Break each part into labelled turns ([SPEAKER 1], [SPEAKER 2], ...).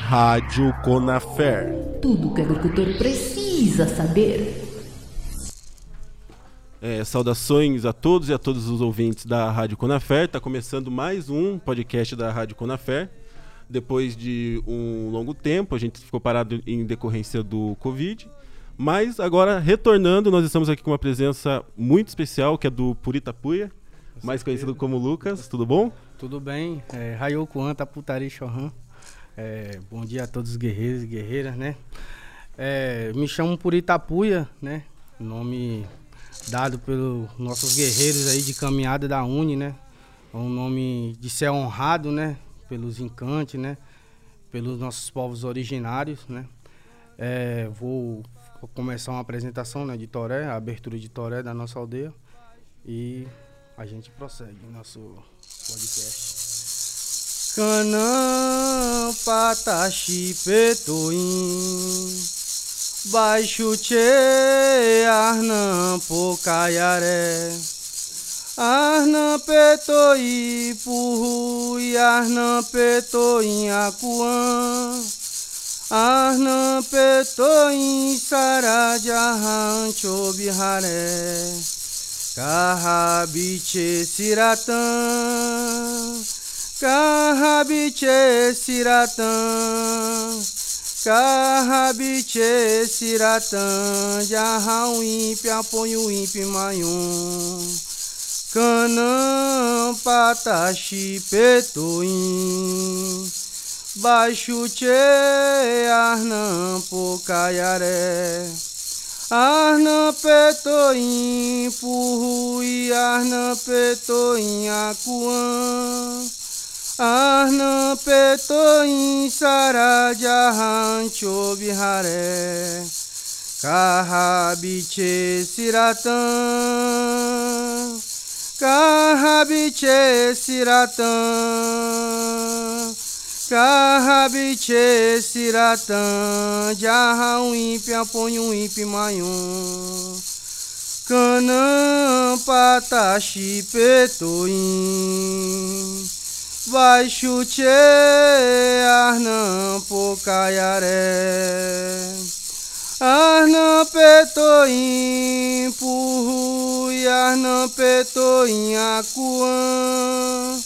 [SPEAKER 1] Rádio Conafer.
[SPEAKER 2] Tudo que o agricultor precisa saber.
[SPEAKER 1] É, saudações a todos e a todos os ouvintes da Rádio Conafer. Está começando mais um podcast da Rádio Conafer. Depois de um longo tempo, a gente ficou parado em decorrência do Covid. Mas agora, retornando, nós estamos aqui com uma presença muito especial, que é do Puritapuia, mais conhecido como Lucas. Tudo bom?
[SPEAKER 3] Tudo bem. É, Rayoku Anta Putari Chohan. É, bom dia a todos os guerreiros e guerreiras, né? É, me chamo Puritapuia, né? Nome dado pelos nossos guerreiros aí de caminhada da Uni, né? É um nome de ser honrado, né? Pelos encantes, né? Pelos nossos povos originários, né? É, vou começar uma apresentação né, de Toré, a abertura de Toré da nossa aldeia. E a gente prossegue nosso podcast. Canã pataxi petoim Baixo che arnam pocaiaré Arnam petoi purru e arnam petoi acuã Arnam petoi sarajahan chobiharé Carrabiche siratã Carrabiche siratã Carrabiche siratã Jarrão ímpio, apoio ímpio maium Canã pataxi petoim Baixo che arnam pocaiaré. Arnam petoim purru e arnam petoim acuã. Arnam petoim sarajahan chobiharé Carrabiche siratã Carrabiche siratã Carrabiche siratã Jarrão ímpio, aponho ímpio maium Canã pataxi petoim Baixo che arnam pocaiaré. Arnam petoim purru e arnam petoim acuã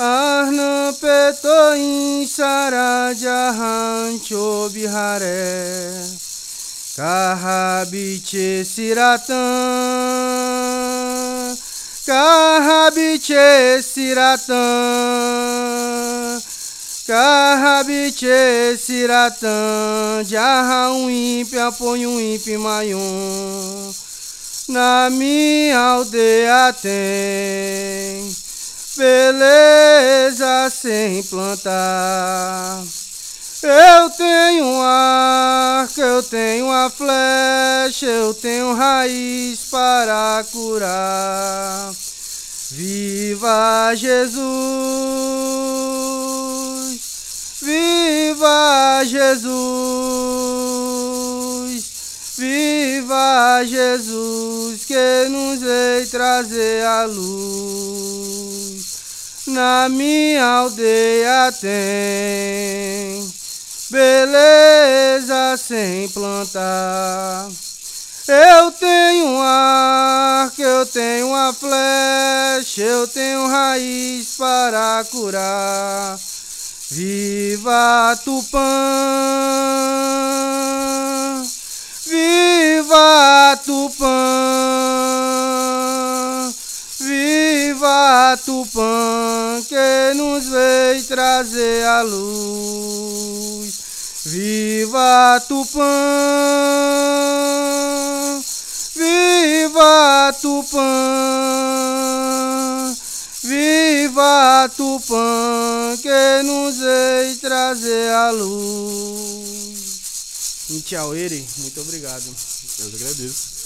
[SPEAKER 3] Arnam petoim sarajahan chobiharé Carrabiche siratã Carrabiche siratã Carrabiche siratã Jarrão ímpio, apoio ímpio maium Na minha aldeia tem Beleza sem plantar eu tenho um arco, eu tenho a flecha, eu tenho raiz para curar. Viva Jesus! Viva Jesus! Viva Jesus que nos veio trazer a luz. Na minha aldeia tem beleza sem plantar. Eu tenho arco, eu tenho uma flecha, eu tenho raiz para curar. Viva Tupã! Viva Tupã! Viva Tupã, que nos veio trazer a luz. Viva Tupã! Viva Tupã! Viva Tupã, que nos veio trazer a luz. Tchauere, muito obrigado.
[SPEAKER 1] Eu agradeço.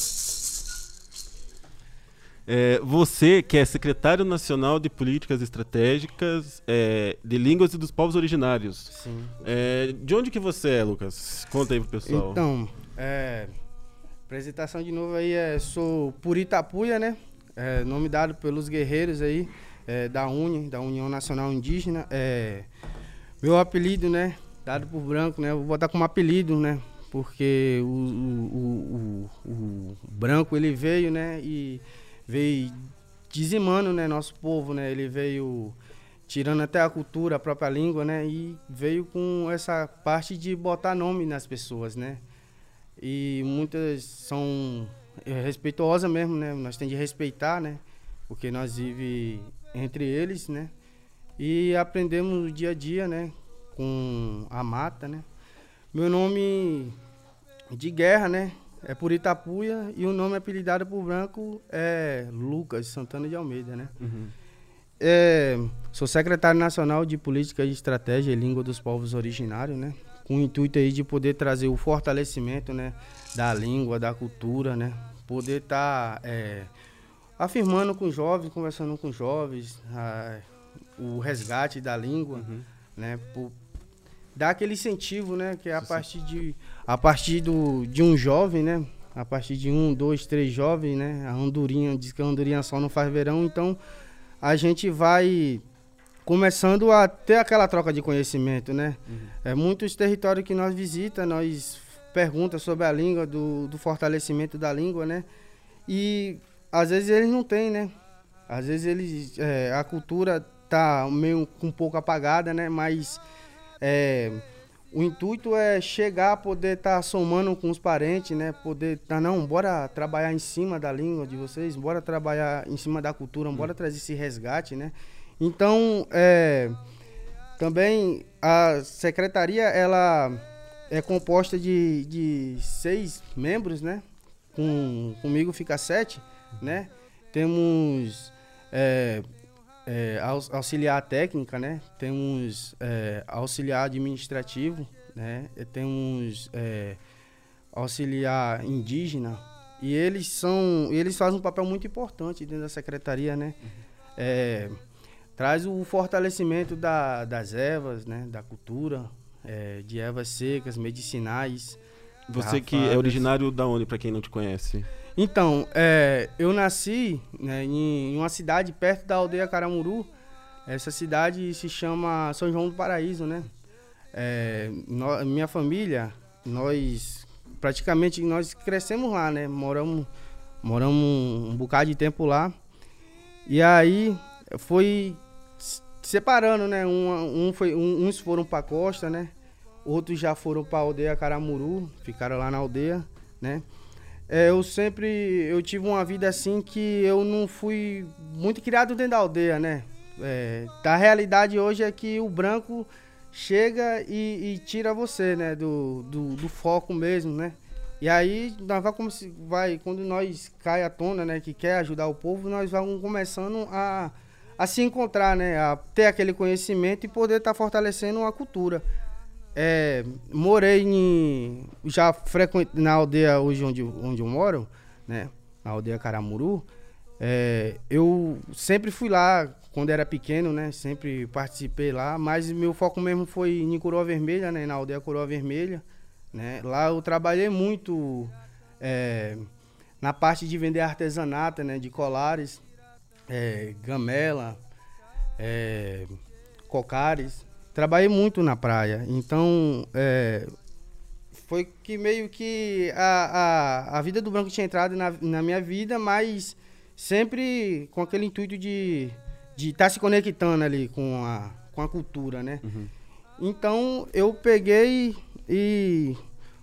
[SPEAKER 1] É, você, que é secretário nacional de políticas estratégicas é, de línguas e dos povos originários.
[SPEAKER 3] Sim.
[SPEAKER 1] É, de onde que você é, Lucas? Conta aí pro pessoal.
[SPEAKER 3] Então, é, Apresentação de novo aí é sou Puritapuia, né? É, nome dado pelos guerreiros aí é, da UNE, da União Nacional Indígena. É, meu apelido, né? Dado por branco, né? Vou botar como apelido, né? Porque o, o, o, o, branco ele veio, né? E veio dizimando, né? Nosso povo, né? Ele veio tirando até a cultura, a própria língua, né? E veio com essa parte de botar nome nas pessoas, né? E muitas são respeituosas mesmo, né? Nós temos de respeitar, né? Porque nós vivemos entre eles, né? E aprendemos dia a dia, né? Com a mata, né? Meu nome de guerra, né? É por Itapuia e o nome apelidado por branco é Lucas Santana de Almeida, né? Uhum. É, sou secretário nacional de Política e Estratégia e Língua dos Povos Originários, né? Com o intuito aí de poder trazer o fortalecimento, né? Da língua, da cultura, né? Poder estar tá, é, afirmando com jovens, conversando com jovens, a, o resgate da língua, uhum. né? Por, dar aquele incentivo, né? Que é a partir de a partir do, de um jovem, né? A partir de um, dois, três jovens, né? A andorinha diz que a andorinha só não faz verão, então a gente vai começando a ter aquela troca de conhecimento, né? Uhum. É, muitos territórios que nós visita, nós pergunta sobre a língua, do, do fortalecimento da língua, né? E às vezes eles não têm, né? Às vezes eles, é, a cultura tá meio um pouco apagada, né? Mas é, o intuito é chegar a poder estar tá somando com os parentes, né? Poder, tá, não, bora trabalhar em cima da língua de vocês, bora trabalhar em cima da cultura, bora trazer esse resgate, né? Então, é, também a secretaria, ela é composta de, de seis membros, né? Com, comigo fica sete, né? Temos é, é, auxiliar técnica, né? Temos é, auxiliar administrativo, né? Temos é, auxiliar indígena e eles são, eles fazem um papel muito importante dentro da secretaria, né? É, traz o fortalecimento da, das ervas, né? Da cultura, é, de ervas secas, medicinais.
[SPEAKER 1] Você que é originário da onde, para quem não te conhece?
[SPEAKER 3] Então, é, eu nasci né, em, uma cidade perto da aldeia Caramuru. Essa cidade se chama São João do Paraíso, né? É, no, minha família, nós praticamente nós crescemos lá, né? Moramos, moramos um, um bocado de tempo lá. E aí foi separando, né? Um, um foi, um, uns foram para costa, né? Outros já foram para a aldeia Caramuru, ficaram lá na aldeia, né? É, eu sempre eu tive uma vida assim que eu não fui muito criado dentro da aldeia, né? É, a realidade hoje é que o branco chega e, e tira você, né? Do, do, do, foco mesmo, né? E aí nós vai, vai quando nós cai à tona, né? Que quer ajudar o povo, nós vamos começando a, a se encontrar, né? A ter aquele conhecimento e poder estar tá fortalecendo a cultura. É, morei em. Já frequente na aldeia hoje onde, onde eu moro, né? Na aldeia Caramuru. É, eu sempre fui lá quando era pequeno, né? Sempre participei lá, mas meu foco mesmo foi em Coroa Vermelha, né? Na aldeia Coroa Vermelha. Né? Lá eu trabalhei muito é, na parte de vender artesanato, né? De colares, é, gamela, é, cocares. Trabalhei muito na praia, então é, foi que meio que a, a, a vida do branco tinha entrado na, na minha vida, mas sempre com aquele intuito de de estar tá se conectando ali com a, com a cultura, né? Uhum. Então eu peguei e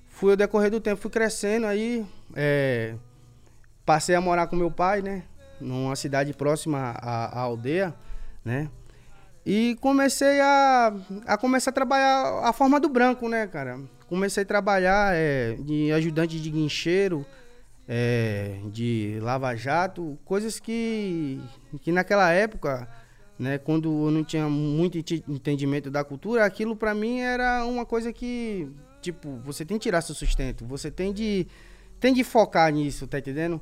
[SPEAKER 3] fui ao decorrer do tempo, fui crescendo aí, é, passei a morar com meu pai, né? Numa cidade próxima à, à aldeia, né? E comecei a, a começar a trabalhar a forma do branco, né, cara? Comecei a trabalhar é, de ajudante de guincheiro, é, de lava-jato, coisas que, que naquela época, né, quando eu não tinha muito entendimento da cultura, aquilo para mim era uma coisa que, tipo, você tem que tirar seu sustento, você tem de, tem de focar nisso, tá entendendo?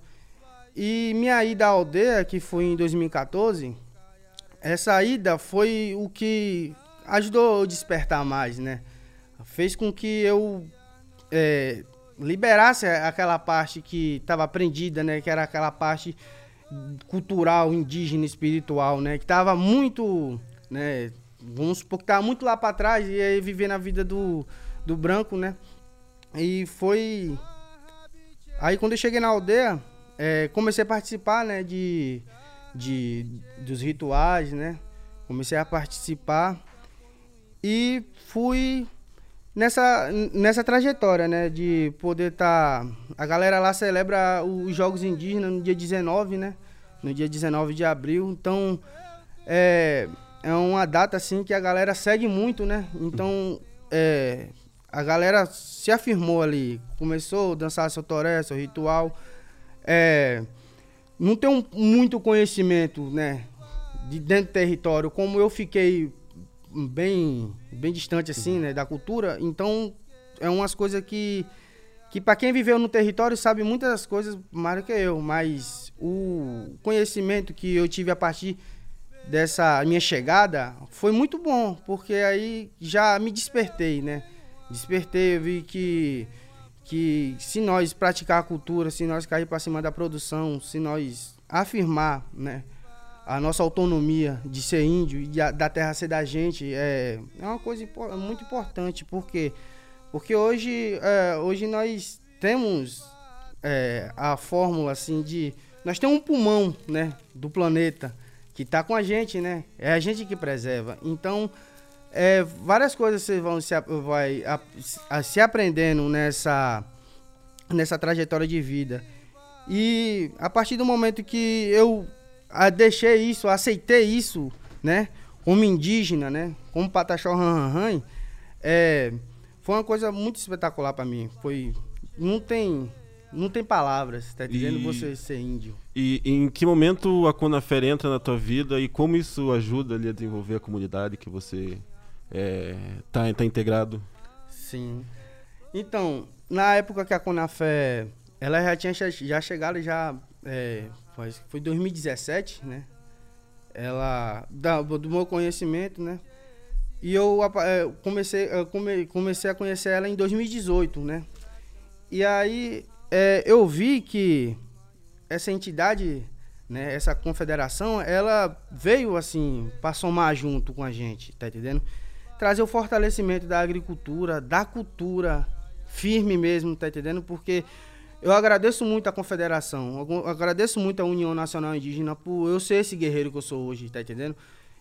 [SPEAKER 3] E minha ida à aldeia, que foi em 2014, essa ida foi o que ajudou a despertar mais, né? Fez com que eu é, liberasse aquela parte que estava aprendida, né? Que era aquela parte cultural, indígena, espiritual, né? Que estava muito, né? Vamos supor que estava muito lá para trás e aí viver na vida do, do branco, né? E foi... Aí quando eu cheguei na aldeia, é, comecei a participar, né? De, de, dos rituais, né? Comecei a participar e fui nessa, nessa trajetória, né? De poder estar. Tá... A galera lá celebra os Jogos Indígenas no dia 19, né? No dia 19 de abril. Então, é, é uma data assim que a galera segue muito, né? Então, é, a galera se afirmou ali. Começou a dançar seu toré, seu ritual. É, não um, muito conhecimento, né? De dentro do território, como eu fiquei bem, bem distante assim, né, da cultura. Então, é umas coisas que que para quem viveu no território sabe muitas coisas mais que eu, mas o conhecimento que eu tive a partir dessa minha chegada foi muito bom, porque aí já me despertei, né? Despertei, eu vi que que se nós praticar a cultura, se nós cair para cima da produção, se nós afirmar, né, a nossa autonomia de ser índio e da terra ser da gente é, é uma coisa muito importante. Por quê? Porque hoje, é, hoje nós temos é, a fórmula assim de. Nós temos um pulmão né, do planeta que está com a gente, né? É a gente que preserva. Então, é, várias coisas vocês vão se, vai, a, a, se aprendendo nessa, nessa trajetória de vida. E a partir do momento que eu a, deixei isso, aceitei isso, né? Como indígena, né? Como Pataxó Ranhan, é, foi uma coisa muito espetacular para mim. Foi, não tem, não tem palavras, tá dizendo você ser índio.
[SPEAKER 1] E em que momento a Conafer entra na tua vida e como isso ajuda ali a desenvolver a comunidade que você é, tá, tá integrado?
[SPEAKER 3] Sim. Então, na época que a Conafé, ela já tinha já chegado já é, foi 2017, né? Ela, do meu conhecimento, né? E eu é, comecei, come, comecei a conhecer ela em 2018, né? E aí é, eu vi que essa entidade, né, essa confederação, ela veio assim para somar junto com a gente, tá entendendo? Trazer o fortalecimento da agricultura, da cultura firme mesmo, tá entendendo? Porque eu agradeço muito a Confederação, agradeço muito a União Nacional Indígena por eu ser esse guerreiro que eu sou hoje, tá entendendo?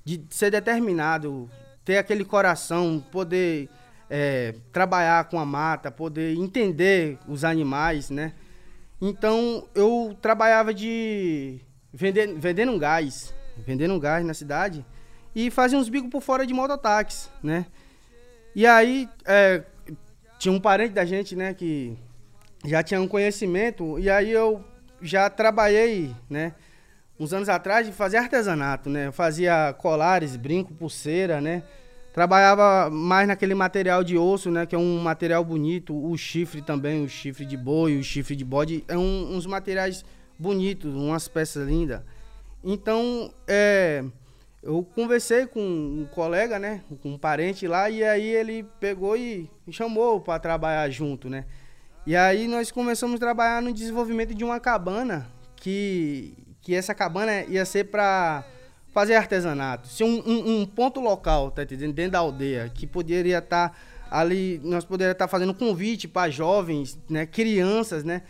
[SPEAKER 3] De ser determinado, ter aquele coração, poder é, trabalhar com a mata, poder entender os animais, né? Então eu trabalhava de vender, vendendo gás, vendendo gás na cidade e fazia uns bicos por fora de mototáxi, né? E aí é, tinha um parente da gente, né, que já tinha um conhecimento e aí eu já trabalhei, né? Uns anos atrás de fazer artesanato, né? Eu fazia colares, brinco, pulseira, né? Trabalhava mais naquele material de osso, né? Que é um material bonito. O chifre também, o chifre de boi, o chifre de bode. É um, uns materiais bonitos, umas peças lindas. Então, é, eu conversei com um colega, né? Com um parente lá. E aí ele pegou e me chamou para trabalhar junto, né? E aí nós começamos a trabalhar no desenvolvimento de uma cabana que, que essa cabana ia ser para fazer artesanato, ser um, um, um, ponto local, tá entendendo? Dentro da aldeia, que poderia estar tá ali, nós poderíamos estar tá fazendo convite para jovens, né, crianças, né?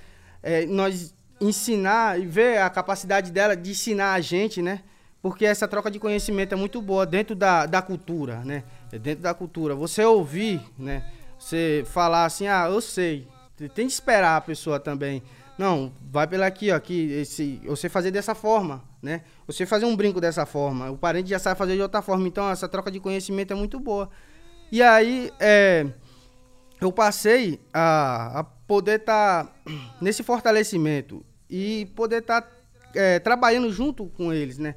[SPEAKER 3] É, nós ensinar e ver a capacidade dela de ensinar a gente, né? Porque essa troca de conhecimento é muito boa dentro da, da cultura, né? É dentro da cultura. Você ouvir, né? Você falar assim, ah, eu sei, tem que esperar a pessoa também. Não, vai pela aqui, ó, aqui, esse, você fazer dessa forma, né? Você fazer um brinco dessa forma, o parente já sabe fazer de outra forma, então essa troca de conhecimento é muito boa. E aí, é, eu passei a, a poder estar tá nesse fortalecimento e poder estar tá, é, trabalhando junto com eles, né?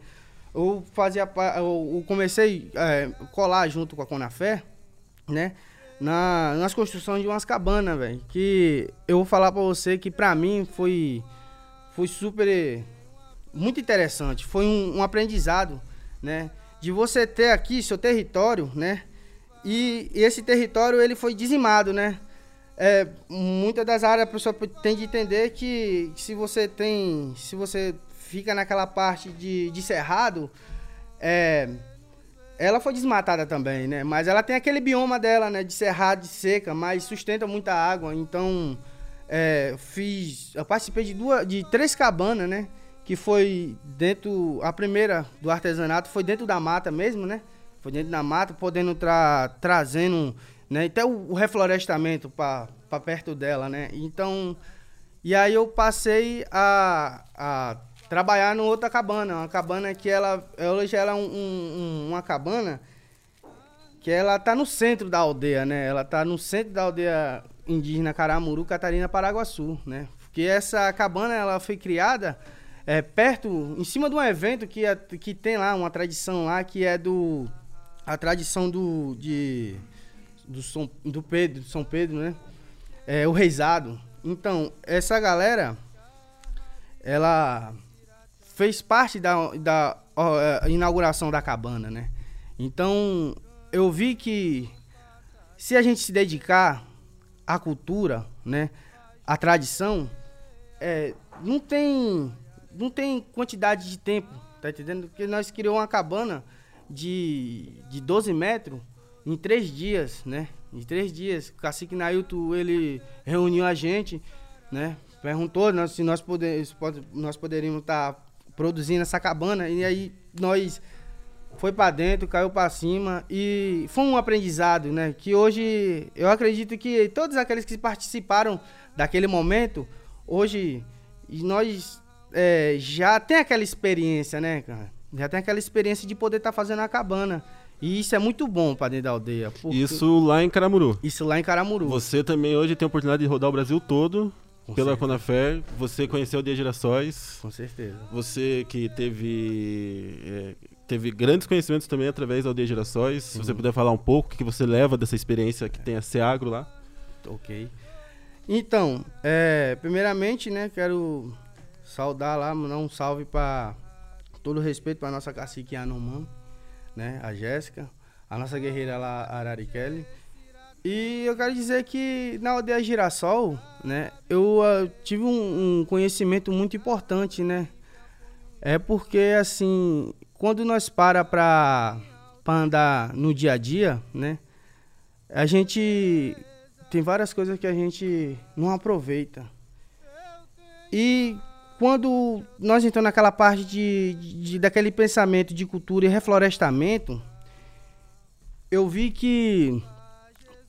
[SPEAKER 3] Eu fazia, eu comecei a é, colar junto com a Conafé, né? na, nas construções de umas cabanas, velho. Que eu vou falar pra você que pra mim foi, foi super. Muito interessante. Foi um, um aprendizado, né? De você ter aqui seu território, né? E, e esse território ele foi dizimado, né? é, muitas das áreas a pessoa tem de entender que se você tem, se você fica naquela parte de, de cerrado, é, ela foi desmatada também, né? Mas ela tem aquele bioma dela, né? De cerrado, de seca, mas sustenta muita água. Então, é, fiz, eu participei de duas, de três cabanas, né? Que foi dentro, a primeira do artesanato foi dentro da mata mesmo, né? Foi dentro da mata, podendo tra, trazendo, né? Até o, o reflorestamento para perto dela, né? Então, e aí eu passei a, a trabalhar no outra cabana, uma cabana que ela hoje ela é um, um, uma cabana que ela tá no centro da aldeia, né? Ela tá no centro da aldeia indígena Caramuru, Catarina, Paraguaçu, né? Porque essa cabana ela foi criada é, perto, em cima de um evento que, é, que tem lá uma tradição lá que é do a tradição do de do São, do Pedro, São Pedro, né? É o reizado. Então essa galera ela fez parte da, da uh, inauguração da cabana, né? Então, eu vi que se a gente se dedicar à cultura, né, à tradição, é, não tem não tem quantidade de tempo, tá entendendo? Porque nós criamos uma cabana de, de 12 metros em três dias, né? Em três dias. O cacique Nailton, ele reuniu a gente, né? Perguntou né, se nós, poder, nós poderíamos estar tá produzindo essa cabana. E aí nós foi para dentro, caiu para cima e foi um aprendizado, né? Que hoje eu acredito que todos aqueles que participaram daquele momento, hoje nós é, já tem aquela experiência, né, cara? Já tem aquela experiência de poder estar tá fazendo a cabana. E isso é muito bom para dentro da aldeia.
[SPEAKER 1] Isso lá em Caramuru.
[SPEAKER 3] Isso lá em Caramuru.
[SPEAKER 1] Você também hoje tem a oportunidade de rodar o Brasil todo com pela certeza. Conafer, você conheceu o Dia Girassóis.
[SPEAKER 3] Com certeza.
[SPEAKER 1] Você que teve, é, teve grandes conhecimentos também através do Dia Girassóis. Se você puder falar um pouco, o que você leva dessa experiência que tem a Seagro lá.
[SPEAKER 3] Ok. Então, é, primeiramente, né, quero saudar lá, mandar um salve para todo respeito para nossa cacique Anomã, né, a Jéssica, a nossa guerreira lá, a Arari E eu quero dizer que na aldeia Girassol, né? Eu uh, tive um, um, conhecimento muito importante, né? É porque, assim, quando nós para pra andar no dia a dia, né? A gente tem várias coisas que a gente não aproveita. E quando nós entramos naquela parte de, de, daquele pensamento de cultura e reflorestamento, eu vi que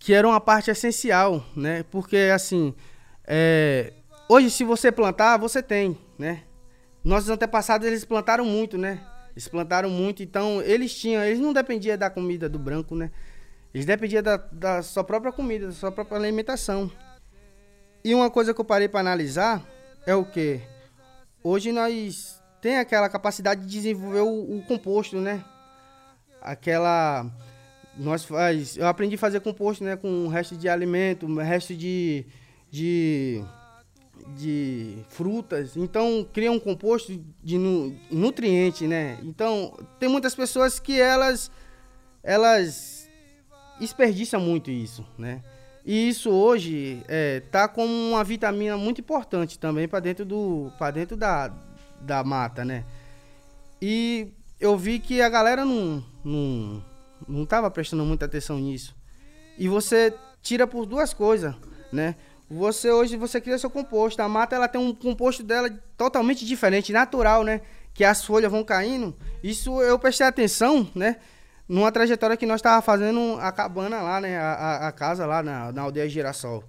[SPEAKER 3] que era uma parte essencial, né? Porque assim, é, hoje, se você plantar, você tem, né? Nossos antepassados, eles plantaram muito, né? Eles plantaram muito, então eles tinham, eles não dependiam da comida do branco, né? Eles dependiam da, da sua própria comida, da sua própria alimentação. E uma coisa que eu parei para analisar é o que? Hoje nós tem aquela capacidade de desenvolver o, o composto, né? Aquela nós faz, eu aprendi a fazer composto, né, com resto de alimento, resto de de, de frutas. Então, cria um composto de nu, nutriente, né? Então, tem muitas pessoas que elas, elas desperdiçam muito isso, né? E isso hoje é, tá como uma vitamina muito importante também para dentro do para dentro da, da mata, né? E eu vi que a galera não, não, não tava prestando muita atenção nisso. E você tira por duas coisas, né? Você hoje você cria seu composto. A mata ela tem um composto dela totalmente diferente, natural, né? Que as folhas vão caindo. Isso eu prestei atenção, né? Numa trajetória que nós estava fazendo a cabana lá, né? A, a, a, casa lá na, na aldeia Girassol.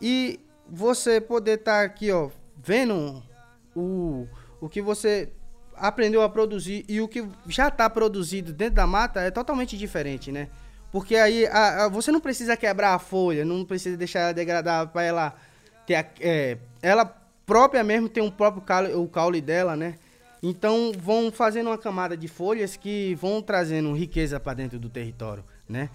[SPEAKER 3] E você poder estar tá aqui, ó, vendo o, o que você aprendeu a produzir e o que já está produzido dentro da mata é totalmente diferente, né? Porque aí a, a, você não precisa quebrar a folha, não precisa deixar ela degradar para ela ter a, é, ela própria mesmo tem um próprio caule, o caule dela, né? Então vão fazendo uma camada de folhas que vão trazendo riqueza para dentro do território, né?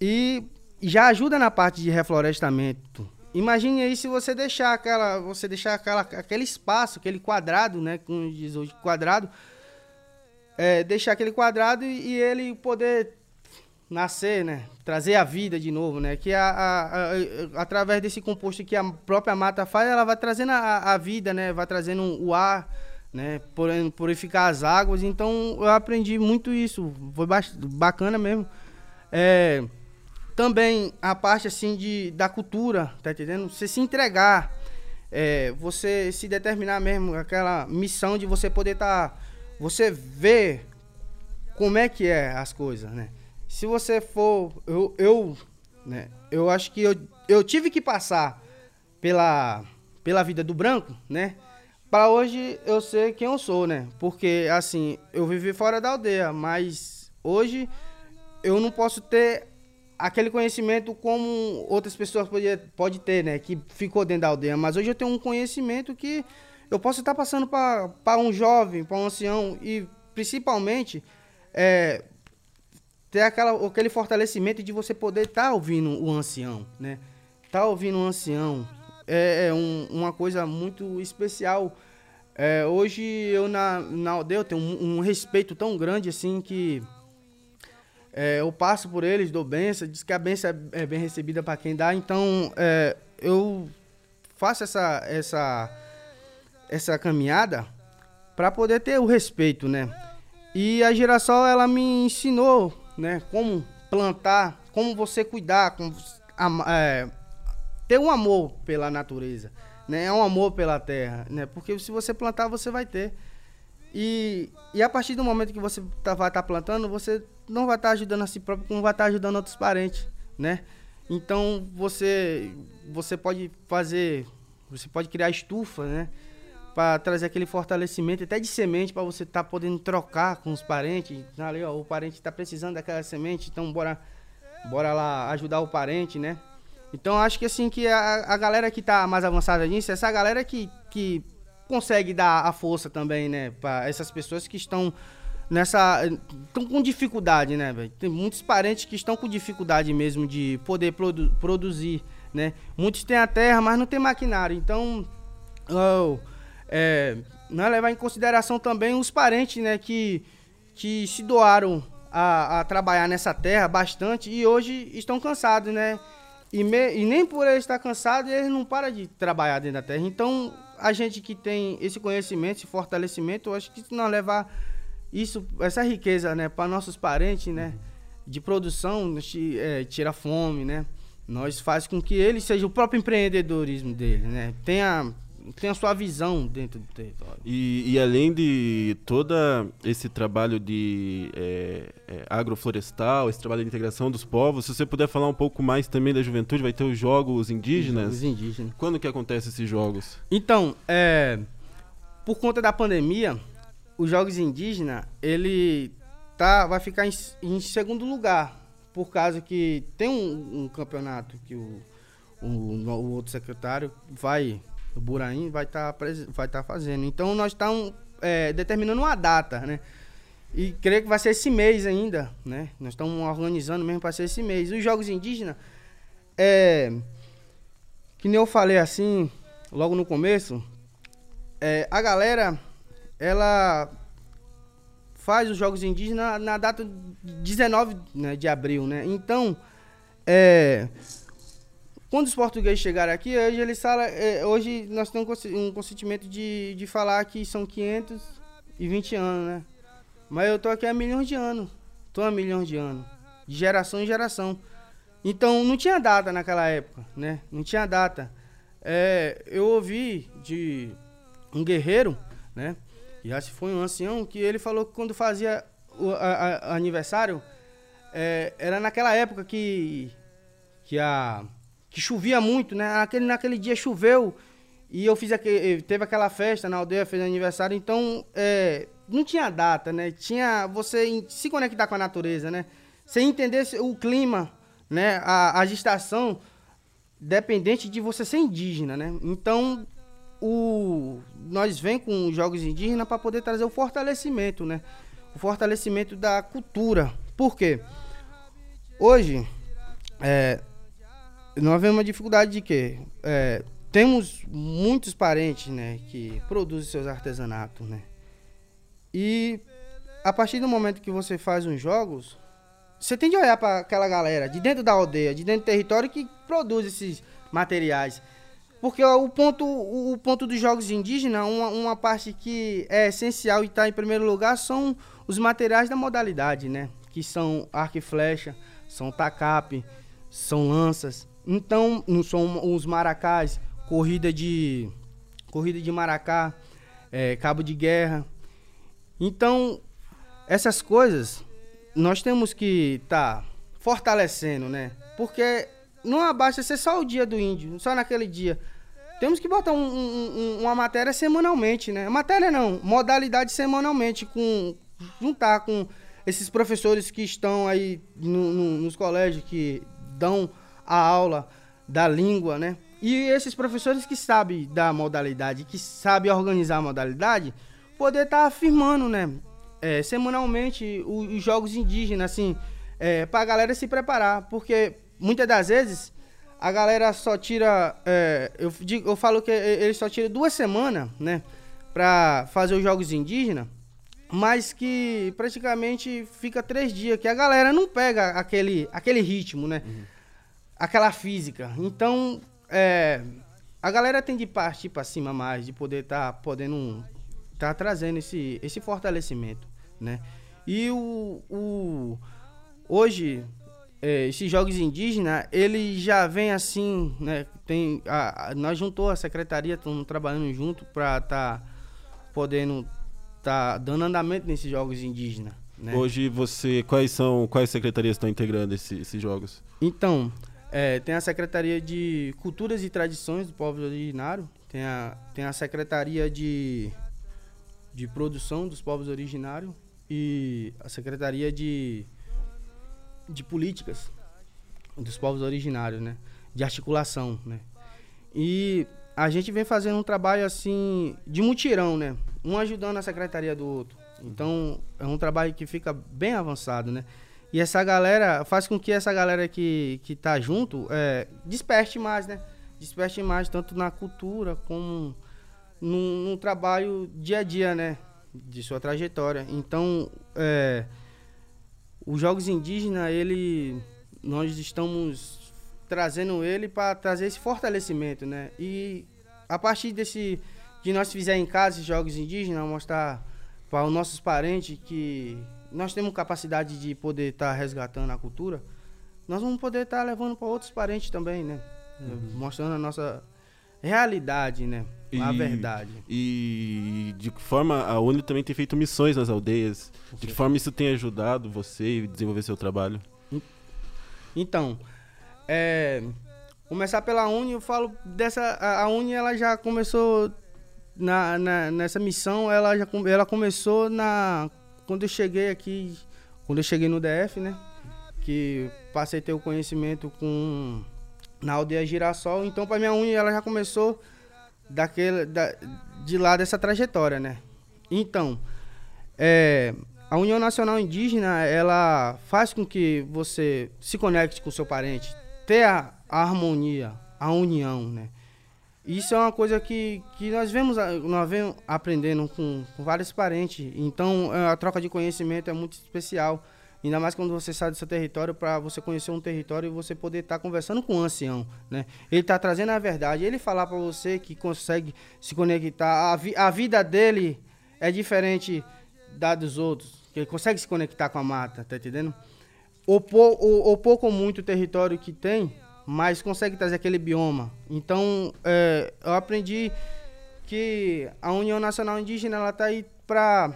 [SPEAKER 3] E já ajuda na parte de reflorestamento. Imagine aí se você deixar aquela, você deixar aquela, aquele espaço, aquele quadrado, né, como diz hoje, quadrado, é, deixar aquele quadrado e, e ele poder nascer, né? Trazer a vida de novo, né? Que a, a, a- através desse composto que a própria mata faz, ela vai trazendo a, vida, né? Vai trazendo o ar, né? Purificar as águas. Então eu aprendi muito isso. Foi bacana mesmo. É, também a parte assim de, da cultura, tá entendendo? Você se entregar, é, você se determinar mesmo, aquela missão de você poder estar. você ver como é que é as coisas, né? Se você for. Eu, eu, né, eu acho que eu, eu tive que passar pela, pela vida do branco, né? Para hoje eu ser quem eu sou, né? Porque, assim, eu vivi fora da aldeia, mas hoje eu não posso ter aquele conhecimento como outras pessoas podem pode ter, né? Que ficou dentro da aldeia. Mas hoje eu tenho um conhecimento que eu posso estar passando para um jovem, para um ancião e principalmente é, ter aquela, aquele fortalecimento de você poder estar ouvindo o ancião, né? Tá ouvindo o ancião é, é um- uma coisa muito especial. É, hoje eu na, na aldeia eu tenho um, um respeito tão grande assim que é, eu passo por eles, dou benção, diz que a benção é, é bem recebida para quem dá. Então é, eu faço essa essa essa caminhada para poder ter o respeito, né? E a Girassol ela me ensinou, né, como plantar, como você cuidar, como é, ter um amor pela natureza, né? É um amor pela terra, né? Porque se você plantar, você vai ter. E, e a partir do momento que você tá, vai estar plantando, você não vai estar ajudando a si próprio, como vai estar ajudando outros parentes, né? Então você você pode fazer, você pode criar estufa, né? Para trazer aquele fortalecimento até de semente para você estar podendo trocar com os parentes. Ali, ó, o parente está precisando daquela semente, então bora bora lá ajudar o parente, né? Então acho que assim que a, a galera que tá mais avançada nisso, essa galera que, que consegue dar a força também, né, para essas pessoas que estão nessa estão com dificuldade, né, velho? Tem muitos parentes que estão com dificuldade mesmo de poder produ- produzir, né? Muitos têm a terra, mas não tem maquinário. Então, oh, é, não é levar em consideração também os parentes, né, que que se doaram a, a trabalhar nessa terra bastante e hoje estão cansados, né? E, me- e nem por eles estar cansados, eles não param de trabalhar dentro da terra. Então, a gente que tem esse conhecimento, esse fortalecimento, eu acho que se nós levar isso, essa riqueza, né, para nossos parentes, né, de produção, é, tira fome, né? Nós faz com que ele seja o próprio empreendedorismo dele, né? Tenha, tenha a sua visão dentro do território.
[SPEAKER 1] E, e além de todo esse trabalho de é, é, agroflorestal, esse trabalho de integração dos povos, se você puder falar um pouco mais também da juventude, vai ter os jogos indígenas.
[SPEAKER 3] Os indígenas.
[SPEAKER 1] Quando que acontecem esses jogos?
[SPEAKER 3] Então, é, por conta da pandemia, os Jogos Indígenas, ele tá, vai ficar em, em segundo lugar, por causa que tem um, um campeonato que o, o, o outro secretário vai, o Buraim, vai estar vai tá fazendo. Então, nós estamos é, determinando uma data, né? E creio que vai ser esse mês ainda, né? Nós estamos organizando mesmo para ser esse mês. Os Jogos Indígenas, é, que nem eu falei assim, logo no começo, é, a galera, ela faz os Jogos Indígenas na, na data 19 né, de abril, né? Então, é, quando os portugueses chegaram aqui, hoje eles falam, é, hoje nós temos um conse- consentimento de, de falar que são 520 anos, né? Mas eu tô aqui há milhões de anos. Tô há milhões de anos. De geração em geração. Então não tinha data naquela época, né? Não tinha data. É, eu ouvi de um guerreiro, né? Já se foi um ancião, que ele falou que quando fazia o a- a- aniversário, é, era naquela época que, que, a, que chovia muito, né? Naquele, naquele dia choveu e eu fiz aquele, teve aquela festa na aldeia, fez aniversário, então é, não tinha data, né? Tinha você se conectar com a natureza, né? Você entender o clima, né? A, a gestação dependente de você ser indígena, né? Então, o nós vem com os jogos indígenas para poder trazer o fortalecimento, né? O fortalecimento da cultura. Por quê? Hoje, é, nós vemos uma dificuldade de quê? É, temos muitos parentes, né, que produzem seus artesanatos, né? E a partir do momento que você faz uns jogos, você tem de olhar para aquela galera de dentro da aldeia, de dentro do território que produz esses materiais. Porque o, ponto, o ponto dos jogos indígenas, uma, uma parte que é essencial e está em primeiro lugar, são os materiais da modalidade, né? Que são arco e flecha, são tacape, são lanças. Então, não são os maracás, corrida de corrida de maracá, é, cabo de guerra. Então, essas coisas nós temos que estar tá fortalecendo, né? Porque não basta ser só o dia do índio, só naquele dia. Temos que botar um, um, uma matéria semanalmente, né? Matéria não, modalidade semanalmente, com juntar com esses professores que estão aí no, no, nos colégios, que dão a aula da língua, né? E esses professores que sabem da modalidade, que sabem organizar a modalidade, poder estar tá afirmando, né? É, semanalmente os, os, jogos indígenas, assim, é, para a galera se preparar, porque muitas das vezes a galera só tira, é, eu, digo, eu falo que eles só tiram duas semanas, né, para fazer os jogos indígenas, mas que praticamente fica três dias, que a galera não pega aquele, aquele ritmo, né, uhum. aquela física. Então, é, a galera tem de partir para cima mais, de poder estar tá podendo tá trazendo esse, esse fortalecimento, né? E o, o hoje é, esses jogos indígenas, ele já vem assim, né? Tem, a, a, nós juntou a secretaria, estamos trabalhando junto para estar tá podendo tá dando andamento nesses jogos indígenas. Né?
[SPEAKER 1] Hoje você, quais são, quais secretarias estão integrando esse, esses jogos?
[SPEAKER 3] Então, é, tem a Secretaria de Culturas e Tradições do Povo Originário, tem a, tem a Secretaria de, de Produção dos Povos Originários e a Secretaria de de políticas dos povos originários, né? De articulação, né? E a gente vem fazendo um trabalho assim de mutirão, né? Um ajudando a secretaria do outro. Então é um trabalho que fica bem avançado, né? E essa galera faz com que essa galera que, que tá junto é, desperte mais, né? Desperte mais, tanto na cultura como no, no trabalho dia a dia, né? De sua trajetória. Então, é, os jogos indígenas, ele nós estamos trazendo ele para trazer esse fortalecimento, né? E a partir desse de nós fizer em casa esses jogos indígenas, mostrar para os nossos parentes que nós temos capacidade de poder estar tá resgatando a cultura, nós vamos poder estar tá levando para outros parentes também, né? Uhum. Mostrando a nossa realidade, né? E, a verdade.
[SPEAKER 1] E de que forma a UNI também tem feito missões nas aldeias? De que forma isso tem ajudado você a desenvolver seu trabalho?
[SPEAKER 3] Então, é, começar pela Uni, eu falo dessa. A, a Uni ela já começou na, na, nessa missão, ela já ela começou na. Quando eu cheguei aqui, quando eu cheguei no DF, né? Que passei a ter o conhecimento com na aldeia Girassol. Então, para minha Uni, ela já começou daquele, da, de lá dessa trajetória, né? Então, é, a União Nacional Indígena, ela faz com que você se conecte com seu parente, ter a, a harmonia, a união, né? Isso é uma coisa que, que nós vemos nós vemos aprendendo com, com vários parentes. Então, a troca de conhecimento é muito especial. Ainda mais quando você sai do seu território para você conhecer um território e você poder estar tá conversando com um ancião, né? Ele está trazendo a verdade. Ele falar para você que consegue se conectar. A, vi a vida dele é diferente da dos outros. Que ele consegue se conectar com a mata, tá entendendo? Ou, ou, ou pouco ou muito território que tem, mas consegue trazer aquele bioma. Então, é, eu aprendi que a União Nacional Indígena ela está aí para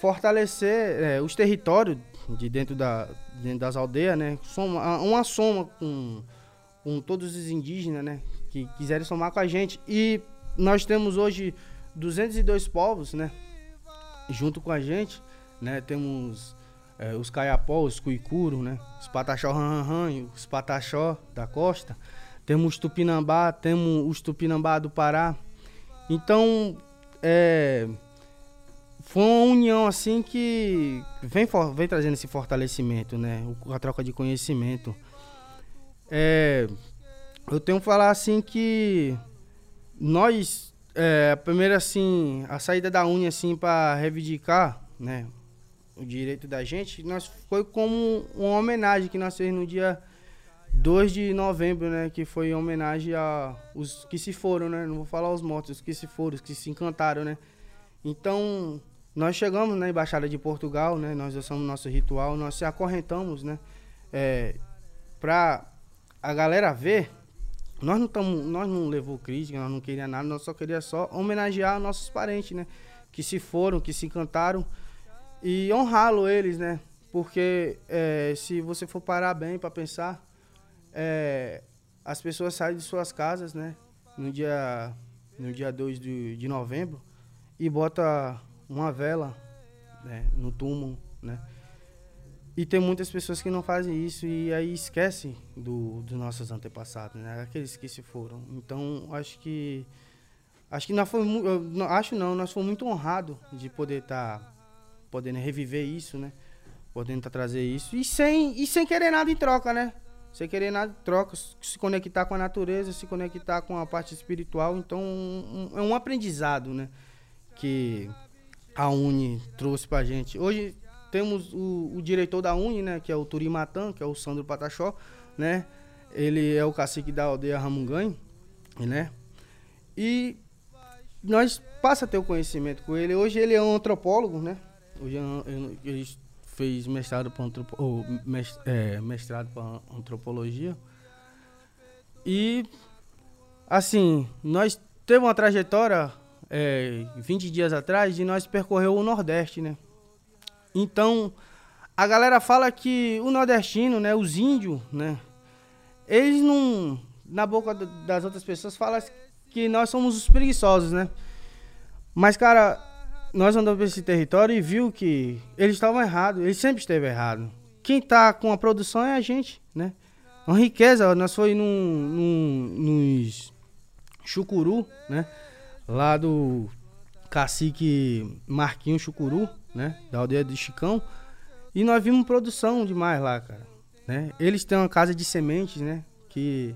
[SPEAKER 3] fortalecer é, os territórios de dentro, da, dentro das aldeias, né? Soma, uma soma com, com todos os indígenas, né? Que quiserem somar com a gente. E nós temos hoje 202 povos, né? Junto com a gente, né? Temos é, os Caiapó, os Cuicuro, né? Os Pataxó Ranhan, os Pataxó da costa. Temos os Tupinambá, temos os Tupinambá do Pará. Então, é, foi uma união assim que vem, vem trazendo esse fortalecimento, né? A troca de conhecimento. É, eu tenho que falar assim que nós, é, primeiro assim, a saída da Uni assim para reivindicar, né? o direito da gente, nós foi como uma homenagem que nós fizemos no dia 2 de novembro, né? Que foi em homenagem a os que se foram, né? Não vou falar os mortos, os que se foram, os que se encantaram, né? Então, nós chegamos na Embaixada de Portugal, né? Nós usamos nosso ritual, nós se acorrentamos, né? É, a galera ver, nós não tamo, nós não levou crítica, nós não queria nada, nós só queria só homenagear nossos parentes, né? Que se foram, que se encantaram e honrá-lo eles, né? Porque é, se você for parar bem para pensar, é, as pessoas saem de suas casas, né? No dia, no dia 2 de, de novembro e bota uma vela né, no túmulo, né? E tem muitas pessoas que não fazem isso e aí esquecem do, dos nossos antepassados, né? Aqueles que se foram. Então, acho que acho que nós fomos, acho não, nós fomos muito honrados de poder estar tá, podendo reviver isso, né? Podendo tá trazer isso e sem e sem querer nada em troca, né? Sem querer nada em troca, se conectar com a natureza, se conectar com a parte espiritual. Então, um, um, é um aprendizado, né? Que a Uni trouxe pra gente. Hoje temos o, o diretor da Uni, né? Que é o Turi Matan, que é o Sandro Patachó, né? Ele é o cacique da aldeia Ramunganho, né? E nós passa a ter o conhecimento com ele. Hoje ele é um antropólogo, né? Hoje ele fez mestrado para antropo, é, mestrado para antropologia. E assim, nós teve uma trajetória é, 20 dias atrás de nós percorrer o Nordeste, né? Então, a galera fala que o nordestino, né, os índios, né, eles não na boca das outras pessoas falam que nós somos os preguiçosos, né? Mas cara, nós andamos por esse território e viu que eles estavam errados, eles sempre esteve errado. Quem tá com a produção é a gente, né? Uma riqueza, nós foi num, num, nos Chucuru, né? Lá do cacique Marquinho Chucuru, né? Da aldeia de Chicão. E nós vimos produção demais lá, cara. Né? Eles têm uma casa de sementes, né? Que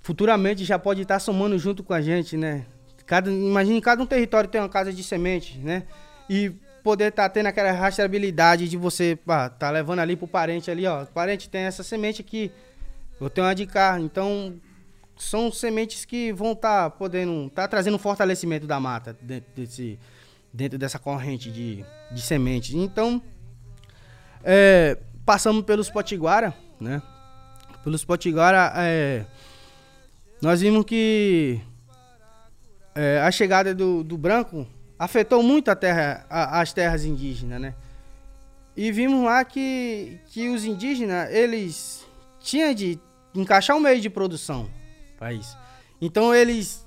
[SPEAKER 3] futuramente já pode estar somando junto com a gente, né? Cada, imagine cada um território tem uma casa de semente, né? E poder estar tá tendo aquela rastreabilidade de você, pá, tá levando ali pro parente ali, ó. Parente tem essa semente aqui, eu tenho uma de cá. Então, são sementes que vão estar tá podendo, tá trazendo um fortalecimento da mata dentro, desse, dentro dessa corrente de, de sementes. Então, é, passamos pelos Potiguara, né? Pelos Potiguara, é, nós vimos que é, a chegada do, do branco afetou muito a terra, a, as terras indígenas, né? E vimos lá que, que os indígenas, eles tinham de encaixar um meio de produção isso. Então eles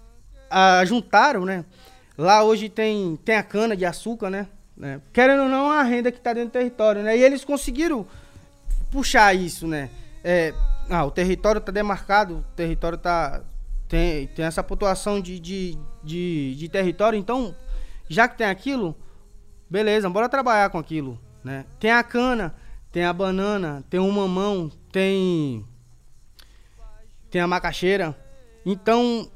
[SPEAKER 3] a, juntaram, né? Lá hoje tem, tem a cana de açúcar, né? né? Querendo ou não, a renda que está dentro do território, né? E eles conseguiram puxar isso, né? É, ah, o território está demarcado, o território está tem, tem essa pontuação de, de, de, de território, então, já que tem aquilo, beleza, bora trabalhar com aquilo, né? Tem a cana, tem a banana, tem o mamão, tem tem a macaxeira. Então,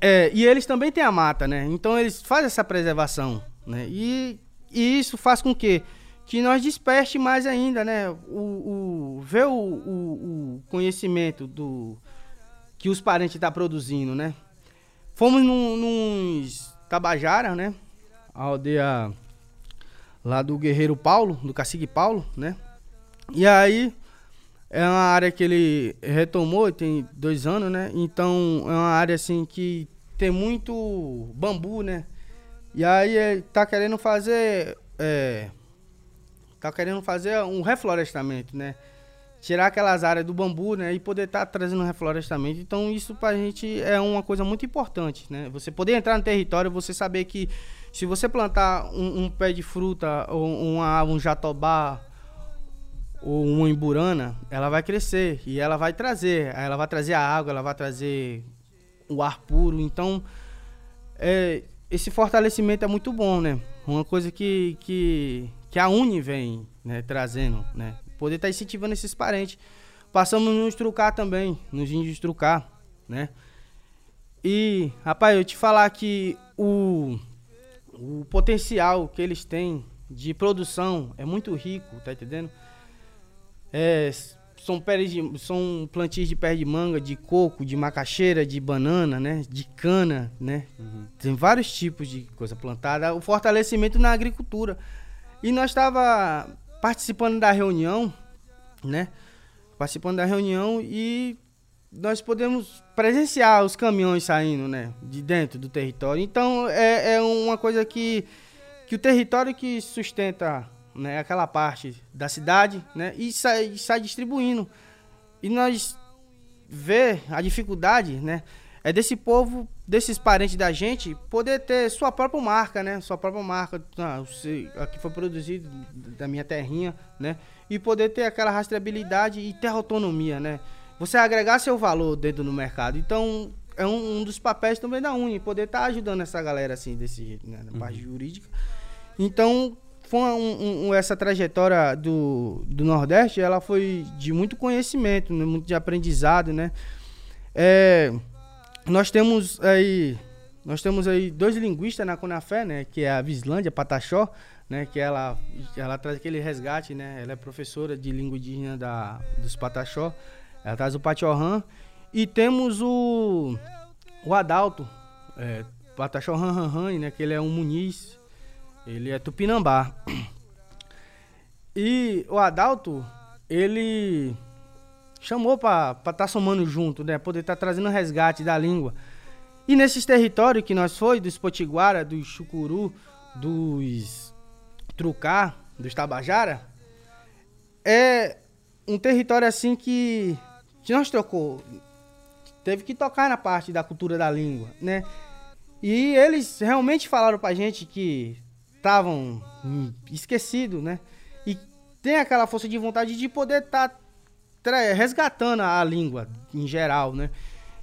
[SPEAKER 3] é, e eles também têm a mata, né? Então eles fazem essa preservação, né? E, e isso faz com que que nós desperte mais ainda, né? O, o ver o, o, o conhecimento do que os parentes estão tá produzindo, né? Fomos num, nos Tabajara, né? A aldeia lá do Guerreiro Paulo, do Cacique Paulo, né? E aí é uma área que ele retomou, tem dois anos, né? Então é uma área assim que tem muito bambu, né? E aí ele tá querendo fazer. É, tá querendo fazer um reflorestamento, né? tirar aquelas áreas do bambu, né, e poder estar tá trazendo um reflorestamento. Então isso para a gente é uma coisa muito importante, né? Você poder entrar no território, você saber que se você plantar um, um pé de fruta ou uma, um jatobá ou uma emburana, ela vai crescer e ela vai trazer, ela vai trazer a água, ela vai trazer o ar puro. Então é, esse fortalecimento é muito bom, né? Uma coisa que, que, que a Uni vem né, trazendo, né? Poder estar tá incentivando esses parentes. Passamos nos trucar também, nos índios trucar, né? E, rapaz, eu te falar que o, o potencial que eles têm de produção é muito rico, tá entendendo? É, são, pés de, são plantios de pé de manga, de coco, de macaxeira, de banana, né? De cana, né? Uhum. Tem vários tipos de coisa plantada. O fortalecimento na agricultura. E nós estava participando da reunião, né? Participando da reunião e nós podemos presenciar os caminhões saindo, né? De dentro do território. Então é, é uma coisa que, que o território que sustenta né, aquela parte da cidade, né, e sai, sai distribuindo. E nós vê a dificuldade, né, é desse povo, desses parentes da gente, poder ter sua própria marca, né, sua própria marca, ah, aqui foi produzido da minha terrinha, né, e poder ter aquela rastreabilidade e ter autonomia, né, você agregar seu valor dentro do mercado. Então, é um, um dos papéis também da Uni, poder estar tá ajudando essa galera assim, desse jeito, né, na uhum. parte jurídica. Então, foi um, um, essa trajetória do, do Nordeste, ela foi de muito conhecimento, né? muito de aprendizado, né? É, nós temos aí nós temos aí dois linguistas na Conafé, né? Que é a Vislândia Pataxó, né? Que ela, ela traz aquele resgate, né? Ela é professora de língua indígena da, dos Pataxó. Ela traz o Patiorran. E temos o, o Adalto, é, Pataxó Han, né? Que ele é um Muniz, ele é Tupinambá. E o Adalto, ele chamou para estar tá somando junto, né? Poder estar tá trazendo resgate da língua. E nesses territórios que nós foi, dos Potiguara, dos Chucuru, dos Trucá, dos Tabajara, é um território assim que, nós trocou. Teve que tocar na parte da cultura da língua, né? E eles realmente falaram pra gente que estavam esquecidos, né? E tem aquela força de vontade de poder estar tá resgatando a língua em geral, né?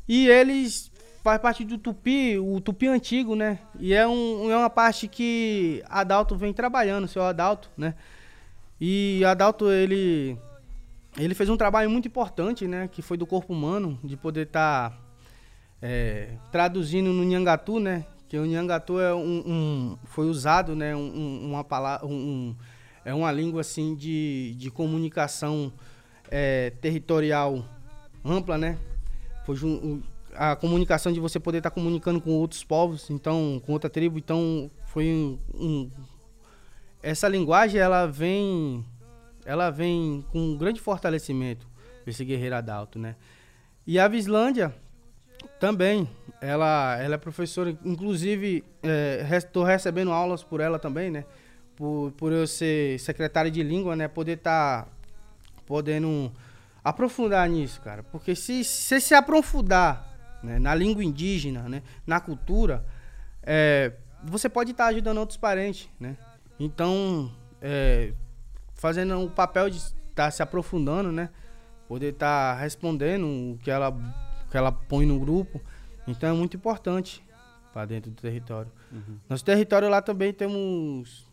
[SPEAKER 3] E eles faz parte do Tupi, o Tupi antigo, né? E é, um, é uma parte que Adalto vem trabalhando, seu Adalto, né? E Adalto, ele ele fez um trabalho muito importante, né? Que foi do corpo humano, de poder estar tá, é, traduzindo no Nhangatu, né? Que o Nhangatu é um, um, foi usado, né, um, uma palavra, um, é uma língua assim de, de comunicação é, territorial ampla, né? Foi a comunicação de você poder estar tá comunicando com outros povos, então com outra tribo, então foi um, um essa linguagem ela vem ela vem com um grande fortalecimento esse guerreiro adalto, né? E a Vislândia também. Ela, ela é professora, inclusive estou é, recebendo aulas por ela também, né? Por, por eu ser secretário de língua, né? Poder estar tá podendo aprofundar nisso, cara. Porque se você se aprofundar né? na língua indígena, né? Na cultura, é, você pode estar tá ajudando outros parentes, né? Então, é, fazendo o papel de estar tá se aprofundando, né? Poder estar tá respondendo o que ela que ela põe no grupo. Então é muito importante para dentro do território. Uhum. Nosso território lá também temos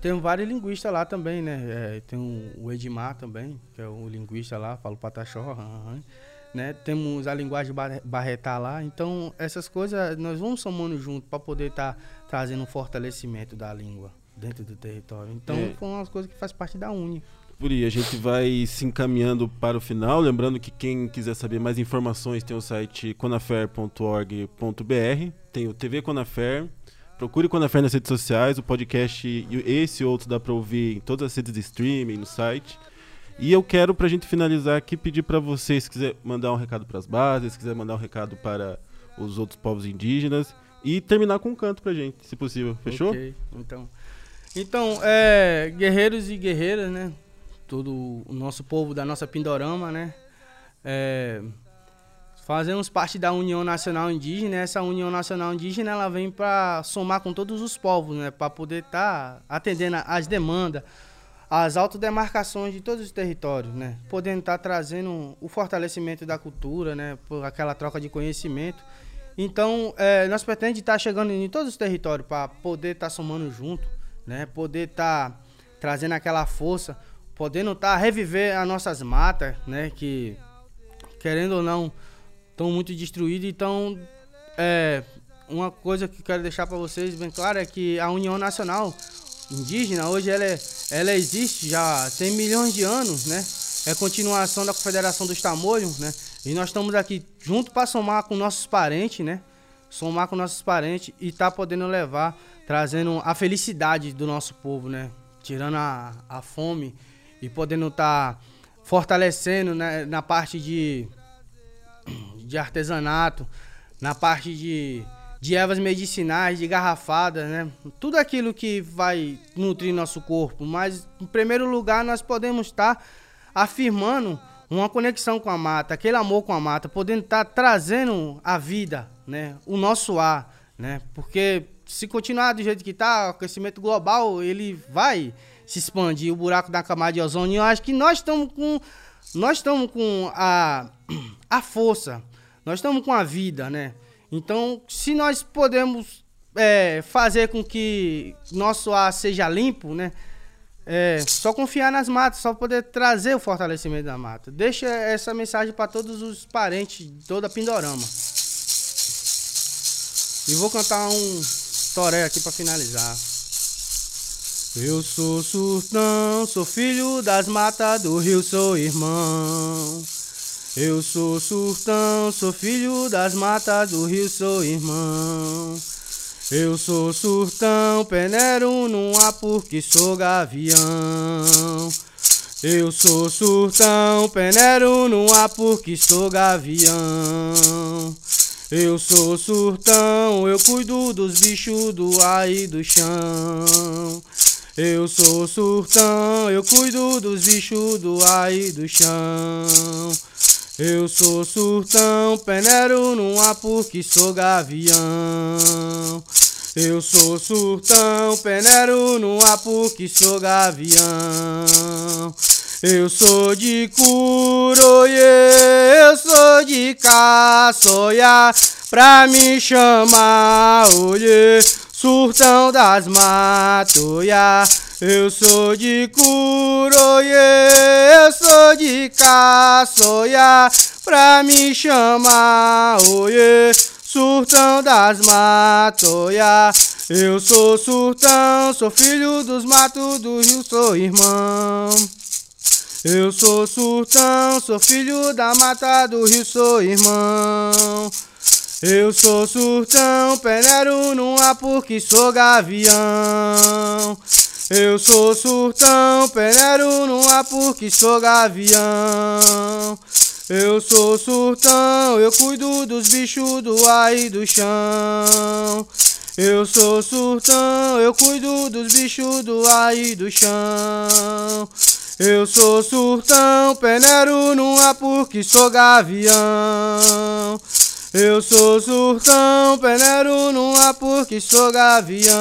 [SPEAKER 3] tem vários linguistas lá também, né? É, tem o Edmar também, que é o linguista lá, falo pataxó, né? Temos a linguagem barretá lá. Então, essas coisas nós vamos somando junto para poder estar tá trazendo um fortalecimento da língua dentro do território. Então, é. foi umas coisas que faz parte da Uni.
[SPEAKER 1] Aí, a gente vai se encaminhando para o final. Lembrando que quem quiser saber mais informações tem o site conafer.org.br, tem o TV Conafer. Procure Conafer nas redes sociais, o podcast e esse outro dá para ouvir em todas as redes de streaming, no site. E eu quero, para a gente finalizar aqui, pedir para vocês, se quiser mandar um recado para as bases, se quiser mandar um recado para os outros povos indígenas e terminar com um canto para gente, se possível. Fechou?
[SPEAKER 3] Ok, então. Então, é, guerreiros e guerreiras, né? Todo o nosso povo da nossa Pindorama, né? É, fazemos parte da União Nacional Indígena. Essa União Nacional Indígena ela vem para somar com todos os povos, né? Para poder estar tá atendendo às demandas, às autodemarcações de todos os territórios, né? Podendo estar tá trazendo o fortalecimento da cultura, né? Por aquela troca de conhecimento. Então, é, nós pretendemos estar tá chegando em todos os territórios para poder estar tá somando junto, né? Poder estar tá trazendo aquela força podendo estar tá, reviver as nossas matas, né? Que querendo ou não estão muito destruídas. Então, é, uma coisa que quero deixar para vocês bem claro é que a União Nacional indígena, hoje ela, é, ela existe já tem milhões de anos, né? É continuação da Confederação dos Tamoios, né? E nós estamos aqui junto para somar com nossos parentes, né? Somar com nossos parentes e tá podendo levar, trazendo a felicidade do nosso povo, né? Tirando a, a fome e podendo estar tá fortalecendo né, na parte de, de artesanato, na parte de de ervas medicinais, de garrafadas, né? Tudo aquilo que vai nutrir nosso corpo. Mas, em primeiro lugar, nós podemos estar afirmando uma conexão com a mata, aquele amor com a mata, podendo estar trazendo a vida, né? O nosso ar, né? Porque se continuar do jeito que está, o aquecimento global, ele vai se expandir, o buraco da camada de ozônio. Eu acho que nós estamos com nós estamos com a, a força, nós estamos com a vida, né? Então, se nós podemos é, fazer com que nosso ar seja limpo, né? É, só confiar nas matas, só poder trazer o fortalecimento da mata. Deixa essa mensagem para todos os parentes de toda Pindorama. E vou cantar um toré aqui para finalizar. Eu sou surtão, sou filho das matas do rio, sou irmão. Eu sou surtão, sou filho das matas do rio, sou irmão. Eu sou surtão, peneiro num porque sou gavião. Eu sou surtão, peneiro num porque sou gavião. Eu sou surtão, eu cuido dos bichos do ar e do chão. Eu sou surtão, eu cuido dos bichos do ar e do chão. Eu sou surtão, peneiro num porque sou gavião. Eu sou surtão, peneiro num porque sou gavião. Eu sou de curoie, eu sou de caçoia, pra me chamar, olhe, surtão das matoia. Eu sou de Curoie, eu sou de Caçoia, pra me chamar, oie, surtão das matoia. Eu sou surtão, sou filho dos matos do rio, sou irmão. Eu sou surtão, sou filho da mata do rio, sou irmão. Eu sou surtão, peneiro num porque sou gavião. Eu sou surtão, peneiro no ar porque sou gavião. Eu sou surtão, eu cuido dos bichos do ar e do chão. Eu sou surtão, eu cuido dos bichos do ar e do chão. Eu sou surtão, peneiro no ar porque sou gavião. Eu sou surtão, peneiro no ar porque sou gavião.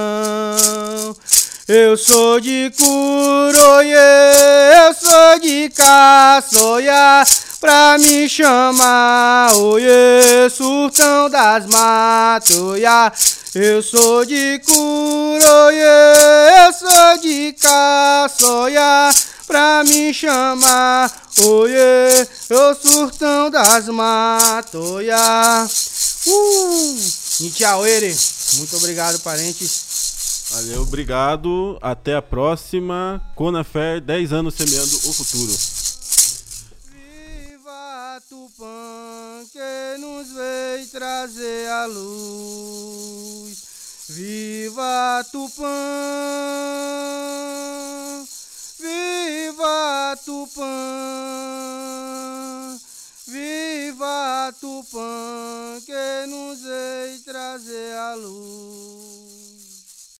[SPEAKER 3] Eu sou de Curoie, eu sou de Caçoia, pra me chamar, oie, surtão das matoia. Eu sou de Curoie, eu sou de Caçoia, pra me chamar, oie, eu surtão das matoia. Uh! Nitiauere, muito obrigado, parentes.
[SPEAKER 1] Valeu, obrigado. Até a próxima. Conafer, 10 anos semeando o futuro.
[SPEAKER 3] Viva Tupã, que nos veio trazer a luz. Viva Tupã, viva Tupã, viva Tupã, que nos veio trazer a luz.